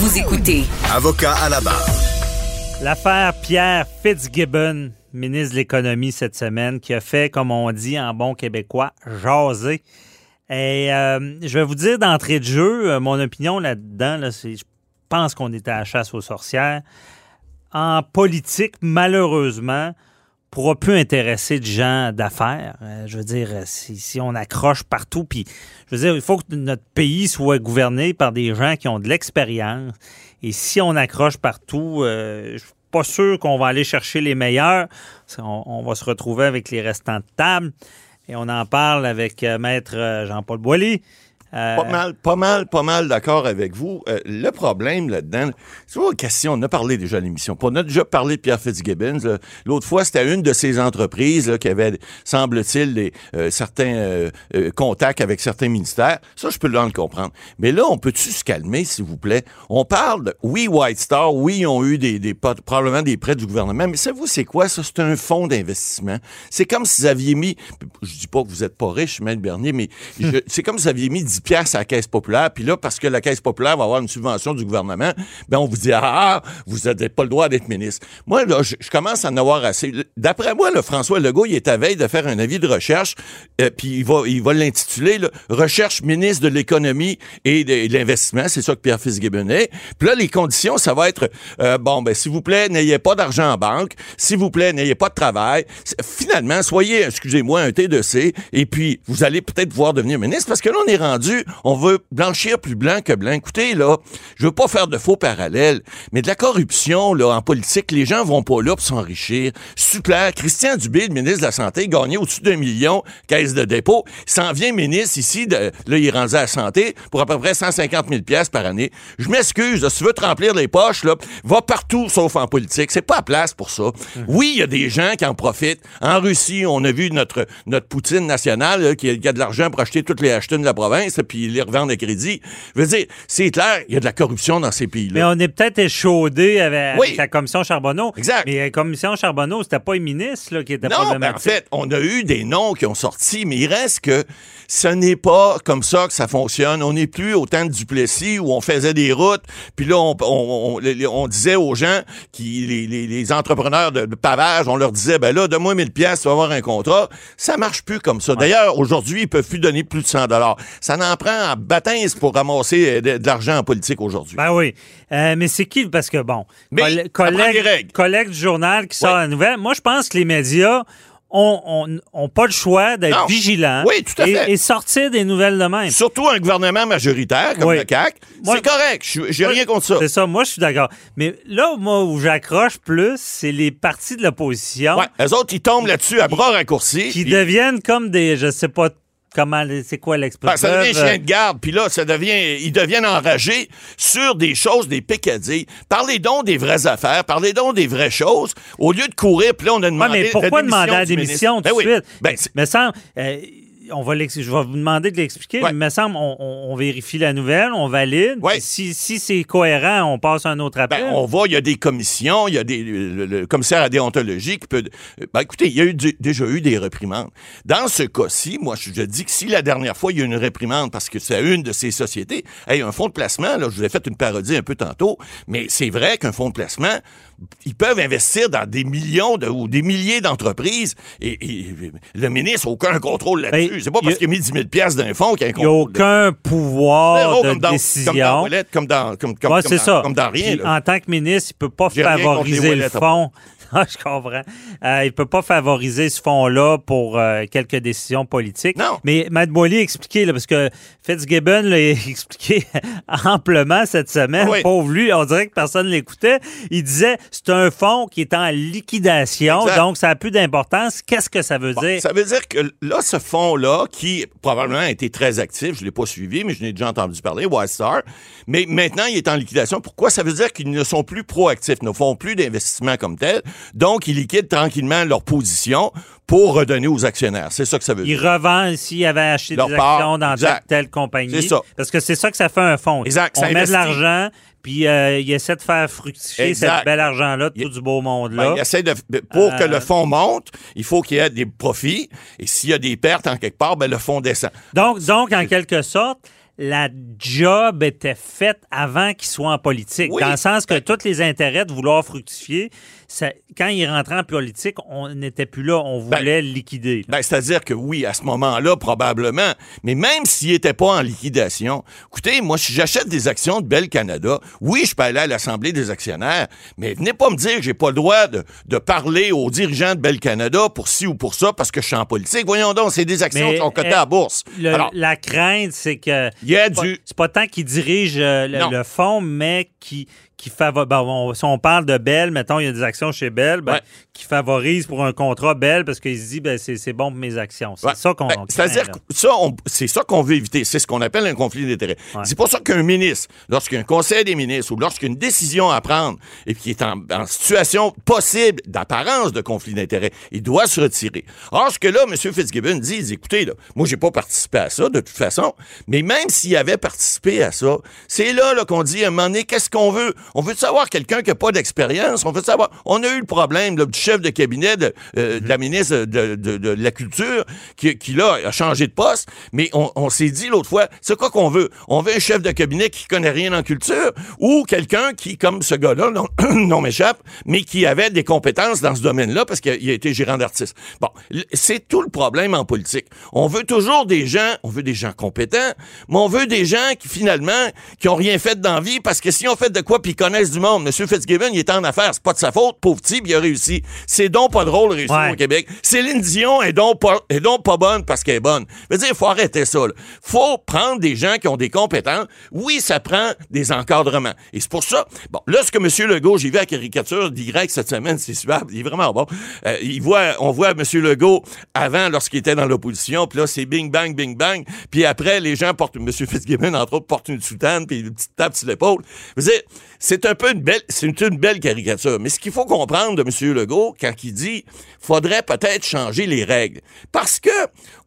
Vous écoutez Avocat à la barre. L'affaire Pierre Fitzgibbon, ministre de l'Économie cette semaine, qui a fait, comme on dit en bon québécois, jaser. Et euh, je vais vous dire d'entrée de jeu, euh, mon opinion là-dedans, là, c'est je pense qu'on était à la chasse aux sorcières. En politique, malheureusement, pourra plus intéresser de gens d'affaires. Euh, je veux dire, euh, si, on accroche partout, puis je veux dire, il faut que notre pays soit gouverné par des gens qui ont de l'expérience. Et si on accroche partout, euh, je suis pas sûr qu'on va aller chercher les meilleurs. On, on va se retrouver avec les restants de table. Et on en parle avec euh, Maître Jean-Paul Boilly. Euh, Pas mal, pas mal, pas mal d'accord avec vous. Euh, le problème là-dedans, c'est pas une question, on a parlé déjà à l'émission. On a déjà parlé de Pierre Fitzgibbons. L'autre fois, c'était une de ces entreprises là, qui avait, semble-t-il, des, euh, certains euh, euh, contacts avec certains ministères. Ça, je peux le comprendre. Mais là, on peut-tu se calmer, s'il vous plaît? On parle de, oui, White Star, oui, ils ont eu des, des probablement des prêts du gouvernement, mais savez-vous, c'est quoi ça? C'est un fonds d'investissement. C'est comme si vous aviez mis, je dis pas que vous êtes pas riche, Maître Bernier, mais c'est comme si vous aviez mis 10 piastres à la Caisse populaire, puis là, parce que la Caisse populaire va avoir une subvention du gouvernement, ben on vous dit, ah, vous n'avez pas le droit d'être ministre. Moi, là, je, commence à en avoir assez. D'après moi, le François Legault, il est à veille de faire un avis de recherche, euh, puis il va, il va l'intituler Recherche ministre de l'économie et de, l'investissement. C'est ça que Pierre Fitzgibbon est. Puis là, les conditions, ça va être, euh, bon, ben, s'il vous plaît, n'ayez pas d'argent en banque. S'il vous plaît, n'ayez pas de travail. Finalement, soyez, excusez-moi, un T2C, et puis vous allez peut-être pouvoir devenir ministre, parce que là, on est rendu, on veut blanchir plus blanc que blanc. Écoutez, là, je veux pas faire de faux parallèles, mais de la corruption, là, en politique, les gens vont pas là pour s'enrichir. Super. Christian Dubé, le ministre de la Santé, gagnait au-dessus d'un million, caisse de dépôt. Il s'en vient ministre ici, de, là, il est rendu à la santé pour à peu près 150 000 pièces par année. Je m'excuse, si tu veux te remplir les poches, là, va partout sauf en politique. C'est pas à place pour ça. Oui, il y a des gens qui en profitent. En Russie, on a vu notre, notre Poutine nationale là, qui, a, qui a de l'argent pour acheter toutes les Ashton de la province, là, puis les revendre à crédit. Je veux dire, c'est clair, il y a de la corruption dans ces mais pays-là. on est peut-être échaudé avec, Oui. avec la commission Charbonneau. Exact. Mais la commission Charbonneau, c'était pas les ministres là, qui étaient Non, ben, en fait, on a eu des noms qui ont sorti, mais il reste que ce n'est pas comme ça que ça fonctionne. On n'est plus au temps de Duplessis où on faisait des routes, puis là, on, on- on- les- on disait aux gens, qui, les, les- les entrepreneurs de, de pavage, on leur disait, ben là, donne-moi 1000 pièces, tu vas avoir un contrat. Ça marche plus comme ça. D'ailleurs, aujourd'hui, ils peuvent plus donner plus de 100 dollars. Ça n'en prend en baptême pour ramasser euh, de, de l'argent en politique aujourd'hui. Ben oui. Euh, mais c'est qui? Parce que, bon, Mais collègue, du journal qui sort la nouvelle, moi, je pense que les médias ont, pas le choix d'être vigilants Oui, tout à et, fait. et sortir des nouvelles de même. Surtout un gouvernement majoritaire comme Oui. le CAC, c'est correct. Je- J'ai rien contre ça. C'est ça, moi, je suis d'accord. Mais là, moi, où j'accroche plus, c'est les partis de l'opposition Ouais, eux autres, ils tombent là-dessus à bras raccourcis. qui puis- deviennent comme des, je sais pas comment, c'est quoi Ben, l'expression? ça devient chien de garde, puis là, ça devient, ils deviennent enragés sur des choses, des pécadilles. Parlez donc des vraies affaires, parlez donc des vraies choses, au lieu de courir, puis là, on a Ouais, demandé mais pourquoi la demander la démission tout de Ben oui. suite? Ben, semble, euh, on va je vais vous demander de l'expliquer, Ouais. mais me semble, on, on- on vérifie la nouvelle, on valide. Ouais. Si, si c'est cohérent, on passe à un autre appel. Ben, on va, il y a des commissions, il y a des, le, le commissaire à déontologie qui peut. Ben, écoutez, il y a eu déjà eu des réprimandes. Dans ce cas-ci, moi, je, je dis que si la dernière fois, il y a eu une réprimande parce que c'est une de ces sociétés, hey, un fonds de placement, là, je vous ai fait une parodie un peu tantôt, mais c'est vrai qu'un fonds de placement, ils peuvent investir dans des millions de, ou des milliers d'entreprises et, et le ministre n'a aucun contrôle là-dessus. Ben, c'est pas parce qu'il a mis 10 000 piastres d'un fonds qu'il y a un Il n'y a contrôle. aucun pouvoir Zéro, de comme dans, décision. Comme dans comme dans, comme, comme, Ouais, comme c'est dans- ça. comme dans rien. Puis, en tant que ministre, il ne peut pas favoriser le fonds. Je comprends. Euh, il peut pas favoriser ce fonds-là pour euh, quelques décisions politiques. Non. Mais Matt Boily a expliqué, là, parce que Fitzgibbon l'a expliqué amplement cette semaine. Ah oui. Pauvre lui, on dirait que personne ne l'écoutait. Il disait c'est un fonds qui est en liquidation, Exact. donc ça a plus d'importance. Qu'est-ce que ça veut Bon, dire? Ça veut dire que là, ce fonds-là, qui probablement a été très actif, je ne l'ai pas suivi, mais je n'ai déjà entendu parler, Wildstar, mais maintenant, il est en liquidation. Pourquoi? Ça veut dire qu'ils ne sont plus proactifs, ne font plus d'investissement comme tel. Donc, ils liquident tranquillement leur position pour redonner aux actionnaires. C'est ça que ça veut Il dire. revend s'il avait acheté Leur des part, actions dans telle, telle compagnie. C'est ça. Parce que c'est ça que ça fait un fonds. Exact, On ça met de l'argent, puis euh, il essaie de faire fructifier Exact. cet bel argent-là, tout Il- du beau Ben, monde-là. il essaie de, pour que Euh, le fonds monte, il faut qu'il y ait des profits. Et s'il y a des pertes en quelque part, ben, le fonds descend. donc, donc, en quelque sorte, la job était faite avant qu'il soit en politique. Oui. Dans le sens que Ben- tous les intérêts de vouloir fructifier, ça- quand il rentrait en politique, on n'était plus là, on Ben- voulait le liquider. Ben, c'est-à-dire que oui, à ce moment-là, probablement. Mais même s'il n'était pas en liquidation, écoutez, moi, si j'achète des actions de Bell Canada, oui, je peux aller à l'Assemblée des actionnaires, mais venez pas me dire que j'ai pas le droit de, de parler aux dirigeants de Bell Canada pour ci ou pour ça parce que je suis en politique. Voyons donc, c'est des actions Mais, qui sont cotées euh, à la bourse. Le- Alors, la crainte, c'est que il y a du... c'est pas tant qu'il dirige euh, le, le fonds, mais qui qui favor- ben, on- si on parle de Bell, mettons, il y a des actions chez Bell, ben, Ouais. qui favorise pour un contrat Bell parce qu'il se dit ben, c'est bon pour mes actions. C'est Ouais. ça qu'on Ben, C'est-à-dire ça, c'est ça qu'on veut éviter. C'est ce qu'on appelle un conflit d'intérêts. Ouais. C'est pour ça qu'un ministre, lorsqu'il y a un conseil des ministres ou lorsqu'il y a une décision à prendre et qui est en, en situation possible d'apparence de conflit d'intérêts, il doit se retirer. Or, ce que là, M. Fitzgibbon dit, il dit, écoutez, là, moi, j'ai pas participé à ça, de toute façon, mais même s'il avait participé à ça, c'est là, là qu'on dit, à un moment donné, qu'est-ce qu'on veut? On veut savoir quelqu'un qui n'a pas d'expérience. On veut savoir, on a eu le problème là, du chef de cabinet de, euh, de la ministre de, de- de la Culture qui, qui, là, a changé de poste, mais on, on s'est dit l'autre fois, c'est quoi qu'on veut? On veut un chef de cabinet qui connaît rien en culture ou quelqu'un qui, comme ce gars-là, non, non m'échappe, mais qui avait des compétences dans ce domaine-là parce qu'il a, été gérant d'artiste. Bon, c'est tout le problème en politique. On veut toujours des gens, on veut des gens compétents, mais on veut des gens qui, finalement, qui ont rien fait dans la vie parce que si on fait de quoi puis connaissent du monde, M. Fitzgibbon, il est en affaires, c'est pas de sa faute, pauvre type, il a réussi. C'est donc pas drôle de réussir Ouais. au Québec. Céline Dion est donc pas, est donc pas bonne parce qu'elle est bonne. Je veux dire, faut arrêter ça. là. Faut prendre des gens qui ont des compétences. Oui, ça prend des encadrements. Et c'est pour ça, bon, là, ce que M. Legault, j'ai vu la caricature d'Y cette semaine, c'est super, il est vraiment bon. Euh, il voit, on voit M. Legault avant, lorsqu'il était dans l'opposition, puis là, c'est bing, bang, bing, bang. Puis après, les gens portent, M. Fitzgibbon, entre autres, porte une soutane, puis une petite tape sur l'épaule. Je veux dire, c'est un peu une belle, c'est une, belle caricature. Mais ce qu'il faut comprendre de M. Legault, quand il dit, faudrait peut-être changer les règles. Parce que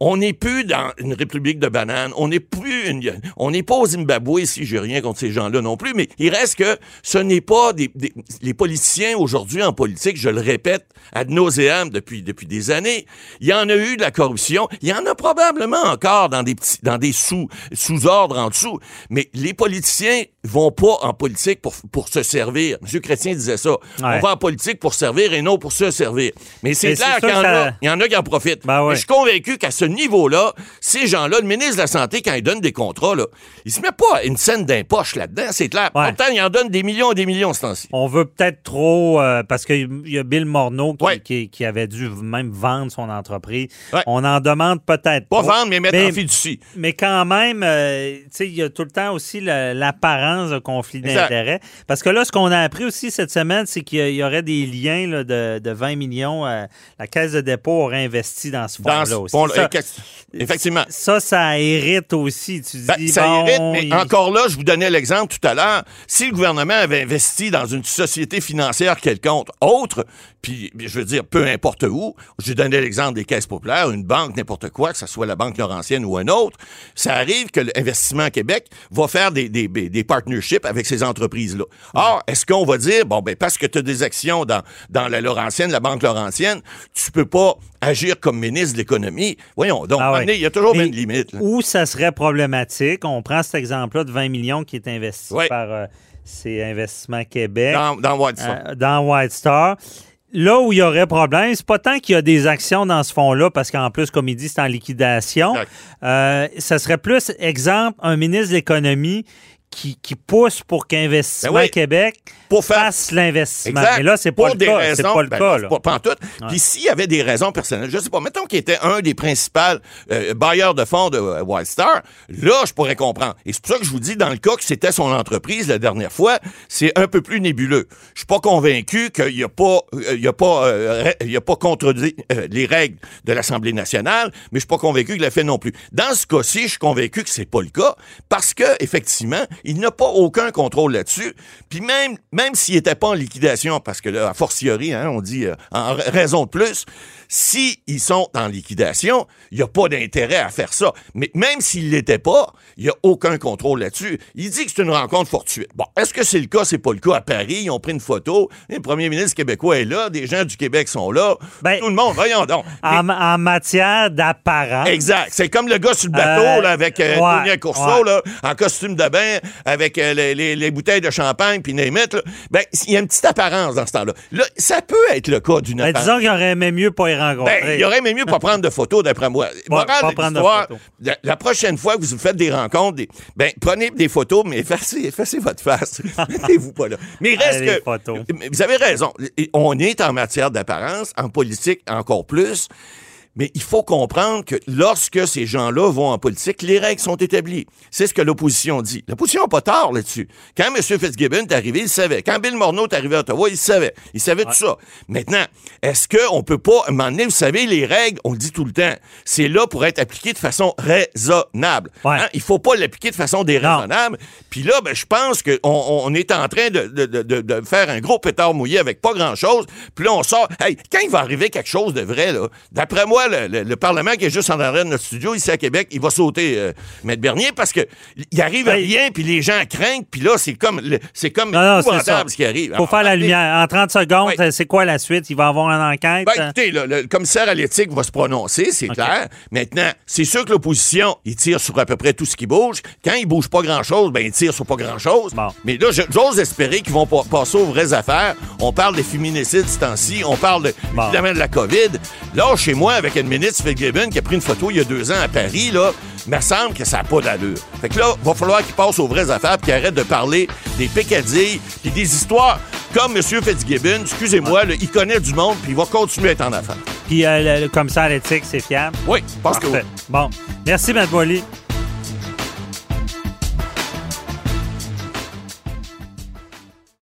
on n'est plus dans une république de bananes, on n'est plus une, on n'est pas au Zimbabwe ici, j'ai rien contre ces gens-là non plus, mais il reste que ce n'est pas des, des- les politiciens aujourd'hui en politique, je le répète ad nauseam depuis, depuis des années, il y en a eu de la corruption, il y en a probablement encore dans des petits, dans des sous, sous-ordres en dessous, mais les politiciens vont pas en politique pour, pour se servir. M. Chrétien disait ça. On va en politique pour servir et non pour se servir. Mais c'est clair qu'il y, ça- y en a qui en profitent. Ben je suis convaincu qu'à ce niveau-là, ces gens-là, le ministre de la Santé, quand il donne des contrats, là, il se met pas une scène d'impoche là-dedans, c'est clair. Ouais. Pourtant, il en donne des millions et des millions ce temps-ci. On veut peut-être trop, euh, parce qu'il y a Bill Morneau qui, Ouais. qui- qui avait dû même vendre son entreprise. On en demande peut-être Pas trop. vendre, mais mettre Mais- en fiducie. Mais quand même, euh, tu sais, il y a tout le temps aussi l'apparence de conflit d'intérêts. Parce que là, ce qu'on a appris aussi cette semaine, c'est qu'il y aurait des liens là, de, de 20 millions. euh, la Caisse de dépôt aurait investi dans ce fonds-là aussi. Ça, Effectivement. ça, ça hérite aussi. Tu dis, Ben, ça bon, irrite, mais il- encore là, je vous donnais l'exemple tout à l'heure. Si le gouvernement avait investi dans une société financière quelconque, autre, puis je veux dire, peu importe où, je donnais l'exemple des caisses populaires, une banque, n'importe quoi, que ce soit la Banque Laurentienne ou un autre, ça arrive que l'Investissement Québec va faire des, des, des partnerships avec ces entreprises-là. Or, est-ce qu'on va dire, bon, ben, parce que tu as des actions dans, dans la Laurentienne, la Banque Laurentienne, tu peux pas agir comme ministre de l'économie? Voyons, donc, Ah ouais. il y a toujours une limite. là. Où ça serait problématique, on prend cet exemple-là de 20 millions qui est investi Ouais. par euh, ces Investissements Québec. Dans, dans White Sox. Euh, dans White Star. Là où il y aurait problème, c'est pas tant qu'il y a des actions dans ce fonds-là, parce qu'en plus, comme il dit, c'est en liquidation. Euh, ça serait plus, exemple, un ministre de l'économie qui, qui pousse pour qu'Investissement Ben oui. Québec Pour faire fasse l'investissement. Mais là, c'est pas Pour le cas. C'est pas le ben, cas. là. Pas, pas en tout. Puis s'il y avait des raisons personnelles, je sais pas, mettons qu'il était un des principaux euh, bailleurs de fonds de euh, White Star, là, je pourrais comprendre. Et c'est pour ça que je vous dis, dans le cas que c'était son entreprise la dernière fois, c'est un peu plus nébuleux. Je suis pas convaincu qu'il n'y a pas, euh, il y a pas, euh, il y a pas contredit euh, les règles de l'Assemblée nationale, mais je suis pas convaincu qu'il l'a fait non plus. Dans ce cas-ci, je suis convaincu que c'est pas le cas parce que, effectivement, Il n'a pas aucun contrôle là-dessus. Puis même, même s'il n'était pas en liquidation, parce que là, a fortiori, hein, on dit euh, en raison de plus, si ils sont en liquidation, il n'y a pas d'intérêt à faire ça. Mais même s'il ne l'était pas, il n'y a aucun contrôle là-dessus. Il dit que c'est une rencontre fortuite. Bon, est-ce que c'est le cas? C'est pas le cas à Paris. Ils ont pris une photo. Le premier ministre québécois est là. Des gens du Québec sont là. Ben, Tout le monde, voyons donc. En, en matière d'apparence. Exact. C'est comme le gars sur le bateau Euh, là, avec euh, ouais, Tony Courceau, ouais. là, en costume de bain, avec euh, les, les- les bouteilles de champagne, puis là. Ben, il y a une petite apparence dans ce temps-là. Là, ça peut être le cas d'une Ben, apparence. disons qu'il aurait aimé mieux pas y rencontrer. Ben, il aurait aimé mieux pas prendre de photos, d'après moi. Morale pas de prendre de l'histoire, photos. La, la prochaine fois que vous faites des rencontres, des- ben, prenez des photos, mais effacez, effacez votre face. Mettez-vous pas là. Mais reste Allez, que. Vous avez raison. On est en matière d'apparence, en politique encore plus. Mais il faut comprendre que lorsque ces gens-là vont en politique, les règles sont établies. C'est ce que l'opposition dit. L'opposition n'a pas tort là-dessus. Quand M. Fitzgibbon est arrivé, il savait. Quand Bill Morneau est arrivé à Ottawa, il savait. Il savait tout ça. Maintenant, est-ce qu'on peut pas, à un moment donné, vous savez, les règles, on le dit tout le temps, c'est là pour être appliqué de façon raisonnable. Ouais. Hein? Il faut pas l'appliquer de façon déraisonnable. Puis là, ben, je pense qu'on on est en train de, de- de- de- de faire un gros pétard mouillé avec pas grand-chose. Puis là, on sort. Hey, quand il va arriver quelque chose de vrai, là, d'après moi, le, le- le Parlement qui est juste en arrière de notre studio, ici à Québec, il va sauter, euh, Maître Bernier, parce que il arrive à Hey. rien, puis les gens craignent, puis là, c'est comme, c'est comme Non, non, ça. ce qui arrive. faut faire la lumière. En 30 secondes, c'est quoi la suite? Il va avoir une enquête? ben, écoutez, là, le commissaire à l'éthique va se prononcer, c'est clair. Maintenant, c'est sûr que l'opposition, il tire sur à peu près tout ce qui bouge. Quand il bouge pas grand-chose, ben, il tire sur pas grand-chose. Bon. Mais là, j'ose espérer qu'ils vont pa- passer aux vraies affaires. On parle des féminicides ce temps-ci. On parle, de, Bon. évidemment, de la COVID. Là, chez moi, avec ministre Fitzgibbon qui a pris une photo il y a deux ans à Paris, là, me semble que ça n'a pas d'allure. Fait que là, va falloir qu'il passe aux vraies affaires qu'il arrête de parler des pécadilles puis des histoires comme M. Fitzgibbon. Excusez-moi, il connaît du monde puis il va continuer à être en affaires. Puis euh, le, le commissaire à l'éthique, c'est fiable? Oui, je pense que oui. Parfait. Bon. Merci, Mme Boily.